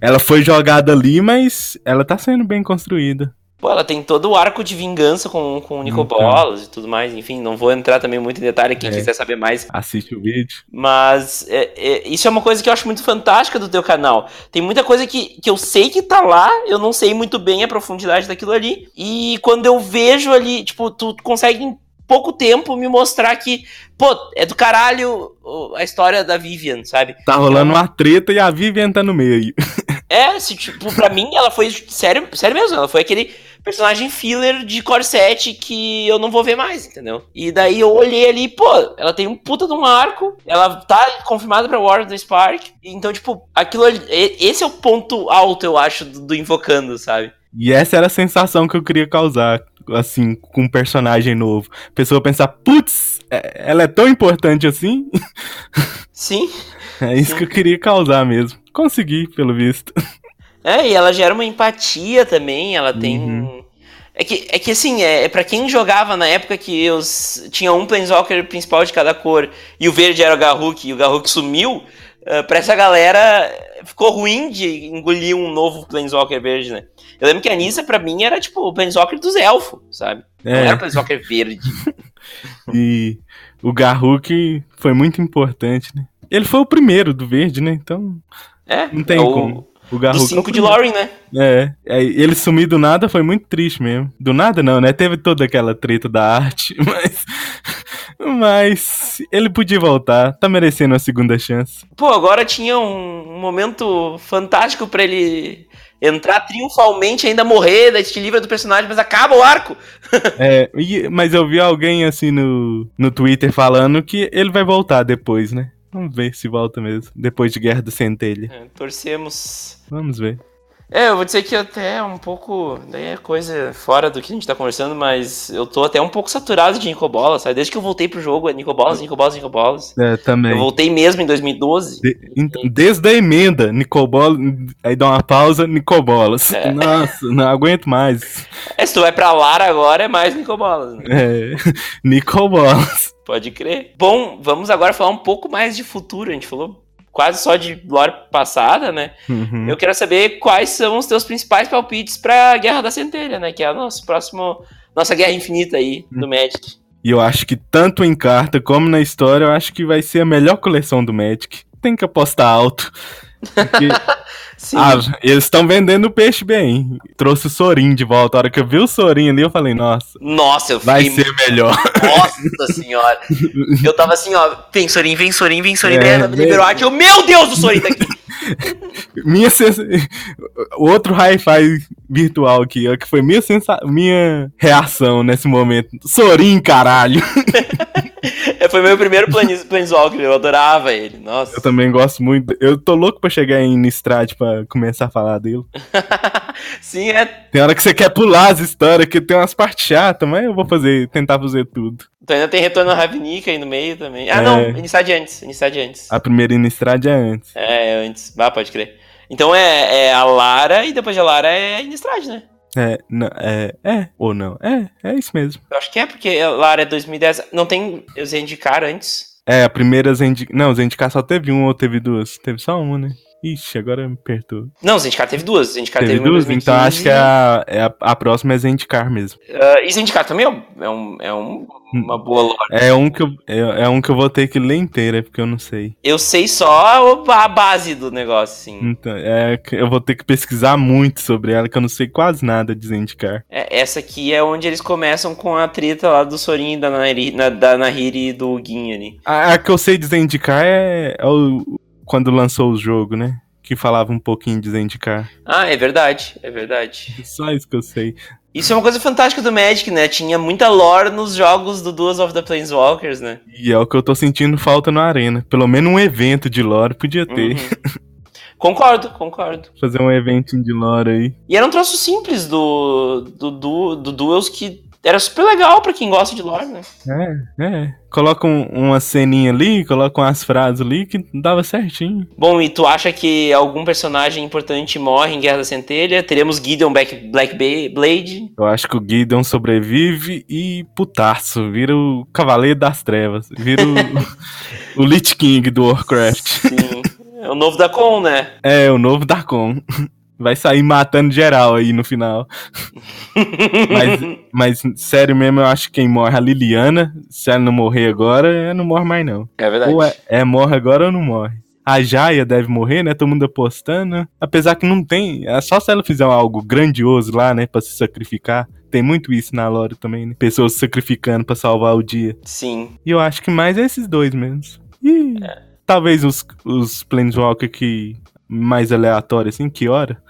ela foi jogada ali, mas ela tá sendo bem construída. Pô, ela tem todo o arco de vingança com, com o Nico então. Bolas e tudo mais. Enfim, não vou entrar também muito em detalhe. Quem é. quiser saber mais. Assiste o vídeo. Mas é, é, isso é uma coisa que eu acho muito fantástica do teu canal. Tem muita coisa que, que eu sei que tá lá, eu não sei muito bem a profundidade daquilo ali. E quando eu vejo ali, tipo, tu consegue em pouco tempo me mostrar que, pô, é do caralho a história da Vivian, sabe? Tá rolando uma treta e a Vivian tá no meio. É, se, tipo, pra mim ela foi. Sério, sério mesmo, ela foi aquele personagem filler de Core 7 que eu não vou ver mais, entendeu? E daí eu olhei ali, pô, ela tem um puta de um arco, ela tá confirmada pra War of the Spark, então, tipo, aquilo ali, esse é o ponto alto, eu acho, do, do Invocando, sabe? E essa era a sensação que eu queria causar, assim, com um personagem novo. A pessoa pensar, putz, é, ela é tão importante assim? Sim. É isso Sim. que eu queria causar mesmo. Consegui, pelo visto. É, e ela gera uma empatia também, ela tem. Uhum. É que, é que assim, é, é para quem jogava na época que os, tinha um Planeswalker principal de cada cor e o verde era o Garruk e o Garruk sumiu, uh, pra essa galera ficou ruim de engolir um novo Planeswalker verde, né? Eu lembro que a Nissa, pra mim, era tipo o Planeswalker dos elfos, sabe? Não É. era o Planeswalker verde. E o Garruk foi muito importante, né? Ele foi o primeiro do verde, né? Então, É, não tem é o, como. O do Garruk é o 5 de. Loring, né? É, é, ele sumir do nada foi muito triste mesmo. Do nada não, né? Teve toda aquela treta da arte, mas. Mas ele podia voltar, tá merecendo a segunda chance. Pô, agora tinha um, momento fantástico pra ele entrar triunfalmente, ainda morrer, daí te livra do personagem, mas acaba o arco. É, mas eu vi alguém assim no, no Twitter falando que ele vai voltar depois, né? Vamos ver se volta mesmo. Depois de Guerra do Centelha. É, torcemos. Vamos ver. É, eu vou dizer que até um pouco. Daí é coisa fora do que a gente tá conversando, mas eu tô até um pouco saturado de Nicobolas, sabe? Desde que eu voltei pro jogo, é Nicobolas, Nicobolas, Nicobolas. É, também. Eu voltei mesmo em 2012. De- então, desde a emenda, Nicobola. Aí dá uma pausa, Nicobolas. É. Nossa, não aguento mais. É, se tu vai pra Lara agora, é mais Nicobolas, né? É, Nicobolas. Pode crer. Bom, vamos agora falar um pouco mais de futuro. A gente falou quase só de lore passada, né? Uhum. Eu quero saber quais são os teus principais palpites pra Guerra da Centelha, né? Que é a nosso próximo. Nossa guerra infinita aí do Magic. E eu acho que tanto em carta como na história, eu acho que vai ser a melhor coleção do Magic. Tem que apostar alto. Porque, ah, eles estão vendendo o peixe bem. Trouxe o Sorin de volta. A hora que eu vi o Sorin ali, eu falei, nossa, Nossa, eu vai fiquei. ser melhor. Nossa senhora. Eu tava assim, ó. Vem Sorin, vem Sorin, vem Sorin. É, liberou arte. Eu, meu Deus, o Sorin tá aqui. minha sens... Outro hi-fi virtual aqui, ó, que foi minha, sensa... minha reação nesse momento. Sorin, caralho. Foi meu primeiro planis- Planeswalker. Eu adorava ele. Nossa. Eu também gosto muito. Eu tô louco pra chegar em Nistrad pra começar a falar dele. Sim, é. Tem hora que você quer pular as histórias, que tem umas partes chatas, mas eu vou fazer, tentar fazer tudo. Então ainda tem retorno a Ravnica aí no meio também. Ah, É. não. De antes. De antes. A primeira Nistrad é antes. É, antes. Ah, pode crer. Então é, é a Lara e depois de Lara é a Innistrad, né? É, não, é, é, ou não. É, é isso mesmo. Eu acho que é, porque Lara é 2010. Não tem sei indicar antes. É, a primeira Zendikar. Não, Zendikar só teve uma ou teve duas? Teve só uma, né? Ixi, agora me perturba. Não, Zendikar teve duas. Zendikar Teve, teve, duas? 2015. Então acho que a, é a, a próxima é Zendikar mesmo. Ah, e Zendikar também é, um- é, um, é um- uma boa lore. É um, que eu, é, é um que eu vou ter que ler inteira, porque eu não sei. Eu sei só a base do negócio, assim. Então, é, eu vou ter que pesquisar muito sobre ela, que eu não sei quase nada de Zendikar. É, essa aqui é onde eles começam com a treta lá do Sorin, da, Nahiri, na- da Nahiri e do Gin ali. A, a que eu sei de Zendikar é, é o, quando lançou o jogo, né? Que falava um pouquinho de Zendikar. Ah, é verdade, é verdade. Só isso que eu sei. Isso é uma coisa fantástica do Magic, né? Tinha muita lore nos jogos do Duels of the Planeswalkers, né? E é o que eu tô sentindo falta na arena. Pelo menos um evento de lore podia ter. Uhum. Concordo, concordo. Fazer um eventinho de lore aí. E era um troço simples do, do, do, do Duels que era super legal pra quem gosta de lore, né? É, é. Coloca um- uma ceninha ali, coloca umas frases ali que dava certinho. Bom, e tu acha que algum personagem importante morre em Guerra da Centelha? Teremos Gideon Black, Black Blade? Eu acho que o Gideon sobrevive e putaço, vira o Cavaleiro das Trevas. Vira o, o Lich King do Warcraft. Sim. é o novo da Con, né? É, o novo Darkon. Vai sair matando geral aí no final. Mas, mas, sério mesmo, eu acho que quem morre é a Liliana. Se ela não morrer agora, ela não morre mais não. É verdade. Ou é, é morre agora ou não morre. A Jaya deve morrer, né? Todo mundo apostando. Apesar que não tem. É só se ela fizer algo grandioso lá, né? Pra se sacrificar. Tem muito isso na lore também, né? Pessoas se sacrificando pra salvar o dia. Sim. E eu acho que mais é esses dois mesmo. E talvez os, os Planeswalker que mais aleatório, assim, que hora?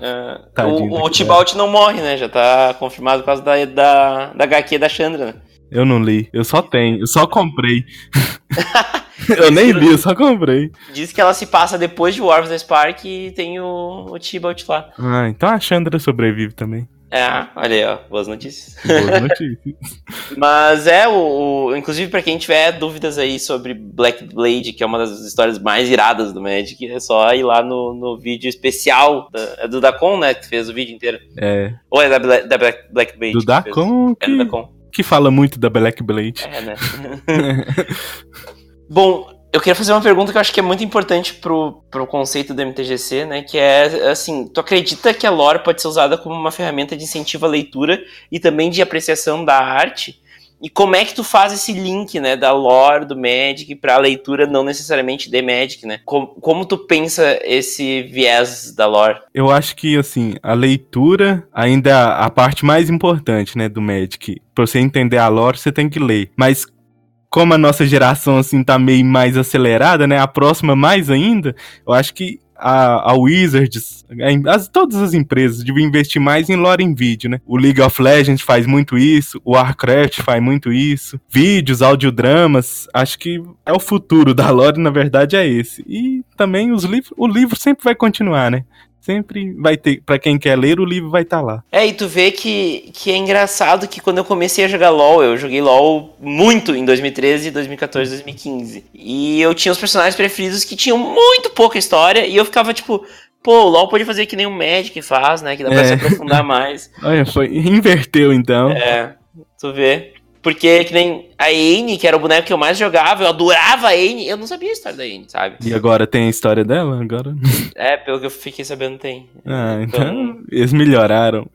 É, o o Tibalt não morre, né? Já tá confirmado por causa da, da, da HQ da Chandra, né? Eu não li, eu só tenho, eu só comprei. eu nem li, eu só comprei. Diz que ela se passa depois de War of the Spark e tem o, o Tibalt lá. Ah, então a Chandra sobrevive também. É, olha aí, ó, boas notícias. Boas notícias. Mas é, o, o inclusive para quem tiver dúvidas aí sobre Black Blade, que é uma das histórias mais iradas do Magic, é só ir lá no, no vídeo especial da, é do Dacon, né, que fez o vídeo inteiro. É. Ou é da, da Black, Black Blade? Do Dacon, que, é do Dacon. que fala muito da Black Blade. É, né? Bom, eu queria fazer uma pergunta que eu acho que é muito importante pro, pro conceito do MTGC, né? Que é assim, tu acredita que a lore pode ser usada como uma ferramenta de incentivo à leitura e também de apreciação da arte? E como é que tu faz esse link, né, da lore do Magic para a leitura não necessariamente de Magic, né? Como, como tu pensa esse viés da lore? Eu acho que assim, a leitura ainda é a parte mais importante, né, do Magic. Para você entender a lore, você tem que ler. Mas como a nossa geração assim tá meio mais acelerada, né? A próxima mais ainda, eu acho que a, a Wizards, as, todas as empresas deviam investir mais em lore em vídeo, né? O League of Legends faz muito isso, o Warcraft faz muito isso, vídeos, audiodramas, acho que é o futuro da lore, na verdade, é esse. E também os livros, o livro sempre vai continuar, né? Sempre vai ter, para quem quer ler, o livro vai estar tá lá. É, e tu vê que, que é engraçado que quando eu comecei a jogar LoL, eu joguei LoL muito em 2013, 2014, 2015. E eu tinha os personagens preferidos que tinham muito pouca história e eu ficava tipo, pô, o LoL pode fazer que nem o Magic faz, né, que dá pra é. se aprofundar mais. Olha, foi inverteu então. É, tu vê. Porque que nem a Anne, que era o boneco que eu mais jogava, eu adorava a Anne, eu não sabia a história da Anne, sabe? E agora tem a história dela? Agora? É, pelo que eu fiquei sabendo tem. Ah, então, então eles melhoraram.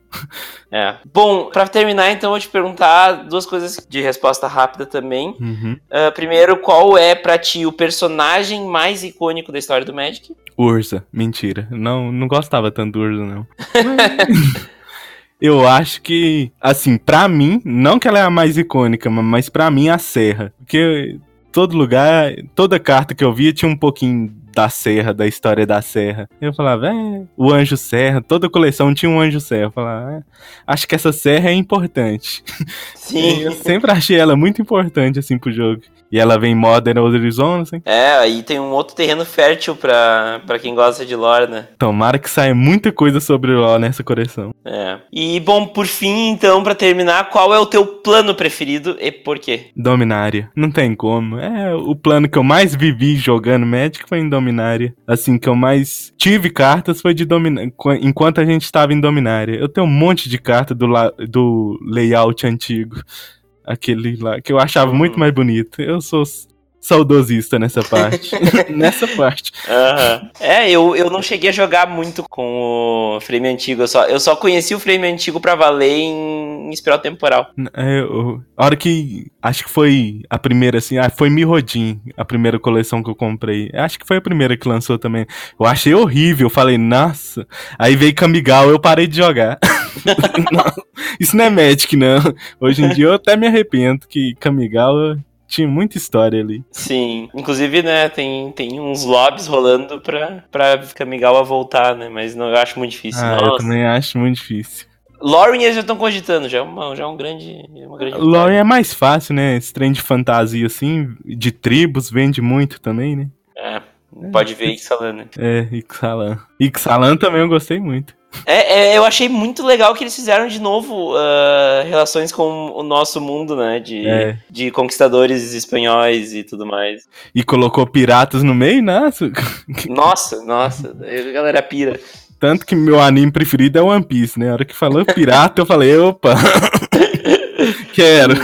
É. Bom, para terminar, então, eu vou te perguntar duas coisas de resposta rápida também. Uhum. Uh, primeiro, qual é para ti o personagem mais icônico da história do Magic? Ursa, mentira. Não, não gostava tanto do Ursa, não. Eu acho que, assim, para mim, não que ela é a mais icônica, mas para mim a Serra. Porque todo lugar, toda carta que eu via tinha um pouquinho da Serra, da história da Serra. Eu falava, é, o Anjo Serra, toda coleção tinha um Anjo Serra. Eu falava, é, acho que essa Serra é importante. Sim. eu sempre achei ela muito importante, assim, pro jogo. E ela vem Modern Horizons, assim. É, aí tem um outro terreno fértil pra, pra quem gosta de lore, né? Tomara que saia muita coisa sobre lore nessa coleção. É. E, bom, por fim, então, pra terminar, qual é o teu plano preferido e por quê? Dominária. Não tem como. É o plano que eu mais vivi jogando Magic foi em Dominária. Assim, que eu mais tive cartas foi de Dominária. Enquanto a gente estava em Dominária. Eu tenho um monte de carta do, do layout antigo aquele lá, que eu achava uhum. muito mais bonito. Eu sou saudosista nessa parte. nessa parte. Uhum. É, eu, eu não cheguei a jogar muito com o frame antigo. Eu só, eu só conheci o frame antigo pra valer em, em espiral temporal. É, eu, a hora que. Acho que foi a primeira, assim. Ah, foi Mirodin, a primeira coleção que eu comprei. Acho que foi a primeira que lançou também. Eu achei horrível. Eu falei, nossa. Aí veio Kamigal, eu parei de jogar. não, isso não é Magic, não. Hoje em dia eu até me arrependo que Kamigawa tinha muita história ali. Sim, inclusive, né, tem, tem uns lobbies rolando pra, pra Kamigawa voltar, né, mas não, eu acho muito difícil. Ah, Nossa. eu também acho muito difícil. Lauren eles já estão cogitando, já é, uma, já é um grande. Uma grande Lauren é mais fácil, né? Esse trem de fantasia assim, de tribos, vende muito também, né? É, pode ver Ixalan, né? É, Ixalan. Ixalan também eu gostei muito. É, é, eu achei muito legal que eeles fizeram de novo uh, relações com o nosso mundo, né? De, é. de conquistadores espanhóis e tudo mais. E colocou piratas no meio, nossa. Nossa, nossa. A galera pira. Tanto que meu anime preferido é One Piece, né? A hora que falou pirata, eu falei, opa! Quero.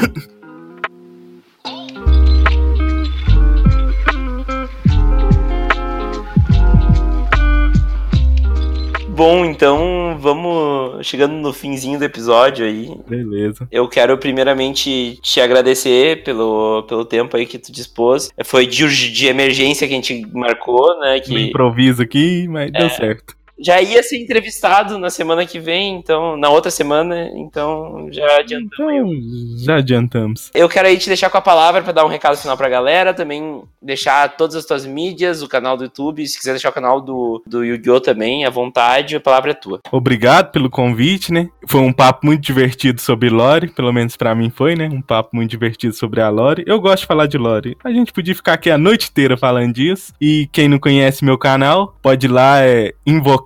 Bom, então vamos chegando no finzinho do episódio aí. Beleza. Eu quero primeiramente te agradecer pelo, pelo tempo aí que tu dispôs. Foi de, de emergência que a gente marcou, né? Que... Improviso aqui, mas é, deu certo. Já ia ser entrevistado na semana que vem, então, na outra semana, então já adiantamos. Então, já adiantamos. Eu quero aí te deixar com a palavra para dar um recado final pra galera, também deixar todas as tuas mídias, o canal do YouTube, se quiser deixar o canal do, do Yu-Gi-Oh! também, à vontade, a palavra é tua. Obrigado pelo convite, né? Foi um papo muito divertido sobre Lore, pelo menos para mim foi, né? Um papo muito divertido sobre a Lore. Eu gosto de falar de Lore. A gente podia ficar aqui a noite inteira falando disso. E quem não conhece meu canal, pode ir lá, é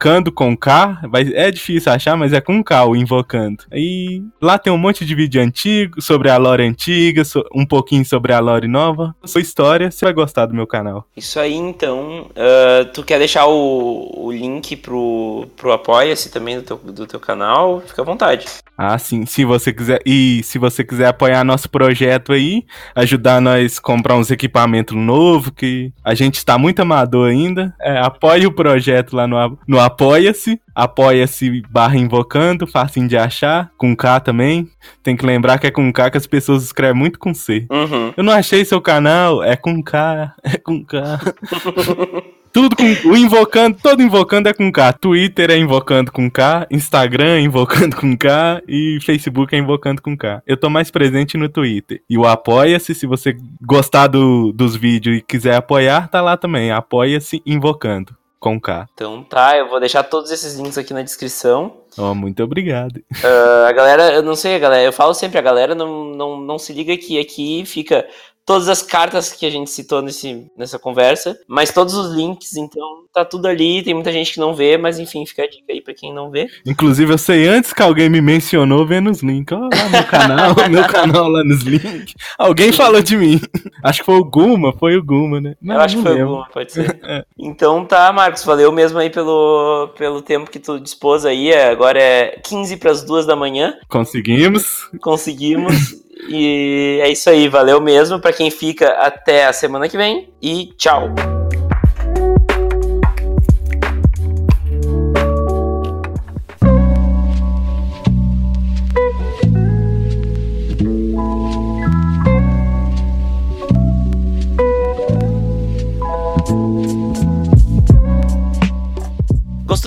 Invocando com K. Vai, é difícil achar, mas é com K o Invocando. E lá tem um monte de vídeo antigo sobre a Lore antiga, so, um pouquinho sobre a Lore nova. Sua história, você vai gostar do meu canal. Isso aí, então. Uh, tu quer deixar o, o link pro, pro Apoia-se também do teu, do teu canal? Fica à vontade. Ah, sim. Se você quiser. E se você quiser apoiar nosso projeto aí, ajudar nós a comprar uns equipamentos novos, que a gente está muito amador ainda, é, apoie o projeto lá no, no Apoia-se. Apoia-se barra invocando, facinho de achar, com K também. Tem que lembrar que é com K que as pessoas escrevem muito com C. Uhum. Eu não achei seu canal, é com K, é com K. Tudo com. O invocando, todo invocando é com K. Twitter é invocando com K, Instagram é invocando com K e Facebook é invocando com K. Eu tô mais presente no Twitter. E o Apoia-se, se você gostar do, dos vídeos e quiser apoiar, tá lá também. Apoia-se invocando com K. Então tá, eu vou deixar todos esses links aqui na descrição. Oh, muito obrigado. Uh, a galera, eu não sei, a galera, eu falo sempre, a galera não, não, não se liga que aqui fica todas as cartas que a gente citou nesse, nessa conversa, mas todos os links, então tá tudo ali, tem muita gente que não vê, mas enfim, fica a dica aí pra quem não vê. Inclusive, eu sei antes que alguém me mencionou vendo os links, ó, lá no canal, meu canal lá nos links, alguém falou de mim, acho que foi o Guma, foi o Guma, né? Não, eu acho que foi o Guma, pode ser. é. Então tá, Marcos, valeu mesmo aí pelo, pelo tempo que tu dispôs aí, agora é 15 para as duas da manhã. Conseguimos. Conseguimos. E é isso aí, valeu mesmo para quem fica até a semana que vem e tchau.